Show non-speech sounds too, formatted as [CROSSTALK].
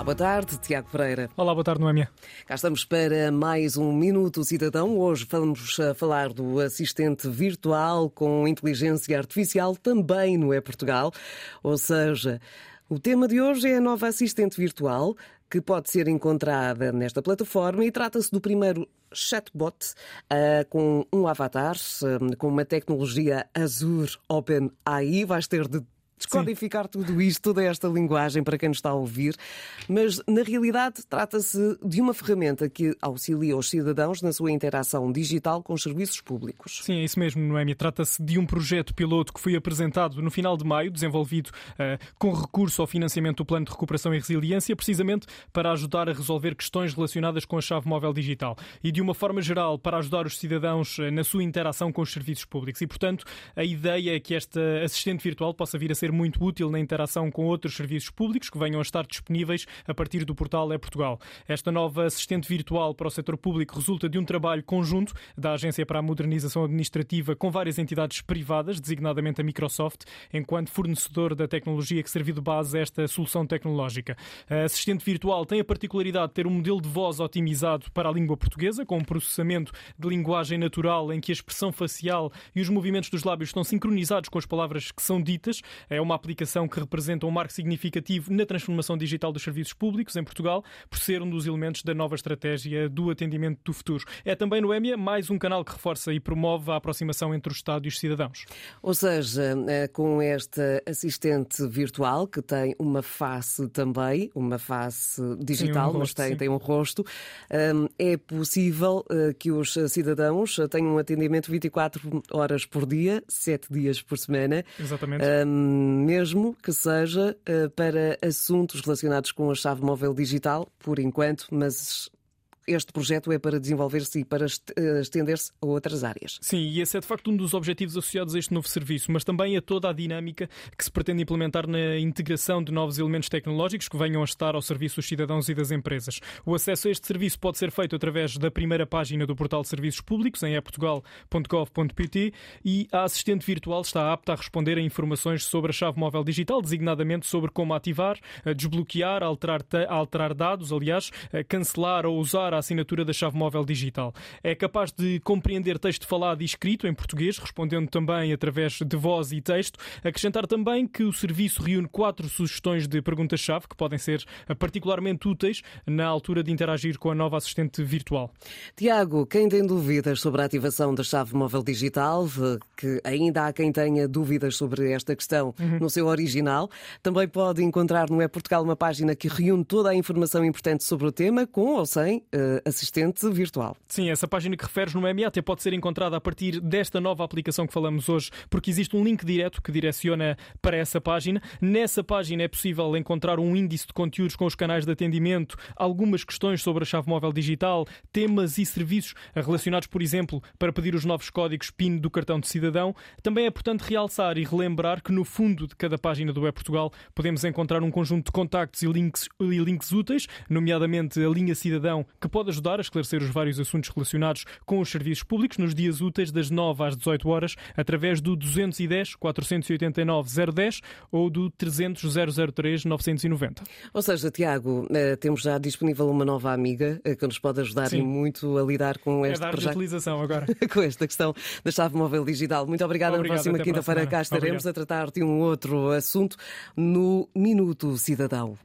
Olá, boa tarde, Tiago Pereira. Olá, boa tarde, Noémia. Cá estamos para mais um Minuto Cidadão. Hoje vamos a falar do assistente virtual com inteligência artificial também no É Portugal. Ou seja, o tema de hoje é a nova assistente virtual que pode ser encontrada nesta plataforma e trata-se do primeiro chatbot uh, com um avatar, uh, com uma tecnologia Azure Open AI. Vais ter de descodificar Sim. tudo isto, toda esta linguagem para quem nos está a ouvir, mas na realidade trata-se de uma ferramenta que auxilia os cidadãos na sua interação digital com os serviços públicos. Sim, é isso mesmo, Noémia. Trata-se de um projeto piloto que foi apresentado no final de maio, desenvolvido uh, com recurso ao financiamento do Plano de Recuperação e Resiliência, precisamente para ajudar a resolver questões relacionadas com a chave móvel digital e, de uma forma geral, para ajudar os cidadãos uh, na sua interação com os serviços públicos. E, portanto, a ideia é que esta assistente virtual possa vir a ser ser muito útil na interação com outros serviços públicos que venham a estar disponíveis a partir do portal É Portugal. Esta nova assistente virtual para o setor público resulta de um trabalho conjunto da Agência para a Modernização Administrativa com várias entidades privadas, designadamente a Microsoft, enquanto fornecedor da tecnologia que serviu de base a esta solução tecnológica. A assistente virtual tem a particularidade de ter um modelo de voz otimizado para a língua portuguesa, com um processamento de linguagem natural em que a expressão facial e os movimentos dos lábios estão sincronizados com as palavras que são ditas. É é uma aplicação que representa um marco significativo na transformação digital dos serviços públicos em Portugal, por ser um dos elementos da nova estratégia do atendimento do futuro. É também no EMIA mais um canal que reforça e promove a aproximação entre o Estado e os cidadãos. Ou seja, eh, com esta assistente virtual que tem uma face também, uma face digital, um rosto, mas tem, tem um rosto, eh, é possível eh, que os cidadãos tenham um atendimento 24 horas por dia, 7 dias por semana. Exatamente. Um, mesmo que seja uh, para assuntos relacionados com a chave móvel digital, por enquanto, mas este projeto é para desenvolver-se e para eh, estender-se a outras áreas. Sim, e esse é de facto um dos objetivos associados a este novo serviço, mas também a toda a dinâmica que se pretende implementar na integração de novos elementos tecnológicos que venham a estar ao serviço dos cidadãos e das empresas. O acesso a este serviço pode ser feito através da primeira página do portal de serviços públicos em eportugal.gov.pt e a assistente virtual está apta a responder a informações sobre a chave móvel digital, designadamente sobre como ativar, desbloquear, alterar, alterar dados, aliás, cancelar ou usar a assinatura da chave móvel digital. É capaz de compreender texto falado e escrito em português, respondendo também através de voz e texto. Acrescentar também que o serviço reúne quatro sugestões de perguntas-chave que podem ser particularmente úteis na altura de interagir com a nova assistente virtual. Tiago, quem tem dúvidas sobre a ativação da chave móvel digital, que ainda há quem tenha dúvidas sobre esta questão uhum. no seu original, também pode encontrar no É Portugal uma página que reúne toda a informação importante sobre o tema, com ou sem uh, assistente virtual. Sim, essa página que referes no MAT pode ser encontrada a partir desta nova aplicação que falamos hoje, porque existe um link direto que direciona para essa página. Nessa página é possível encontrar um índice de conteúdos com os canais de atendimento, algumas questões sobre a chave móvel digital, temas e serviços relacionados, por exemplo, para pedir os novos códigos PIN do cartão de cidadão. Também é importante realçar e relembrar que no fundo de cada página do Web Portugal podemos encontrar um conjunto de contactos e links, e links úteis, nomeadamente a linha cidadão, que pode ajudar a esclarecer os vários assuntos relacionados com os serviços públicos nos dias úteis das 9 às 18 horas através do 210 489 010 ou do 300 003 990. Ou seja, Tiago, eh, temos já disponível uma nova amiga eh, que nos pode ajudar Sim. muito a lidar com é este dar projeto. utilização agora. [LAUGHS] com esta questão da chave móvel digital. Muito obrigada. Obrigado, Na próxima quinta-feira cá estaremos Obrigado. a tratar de um outro assunto no Minuto Cidadão.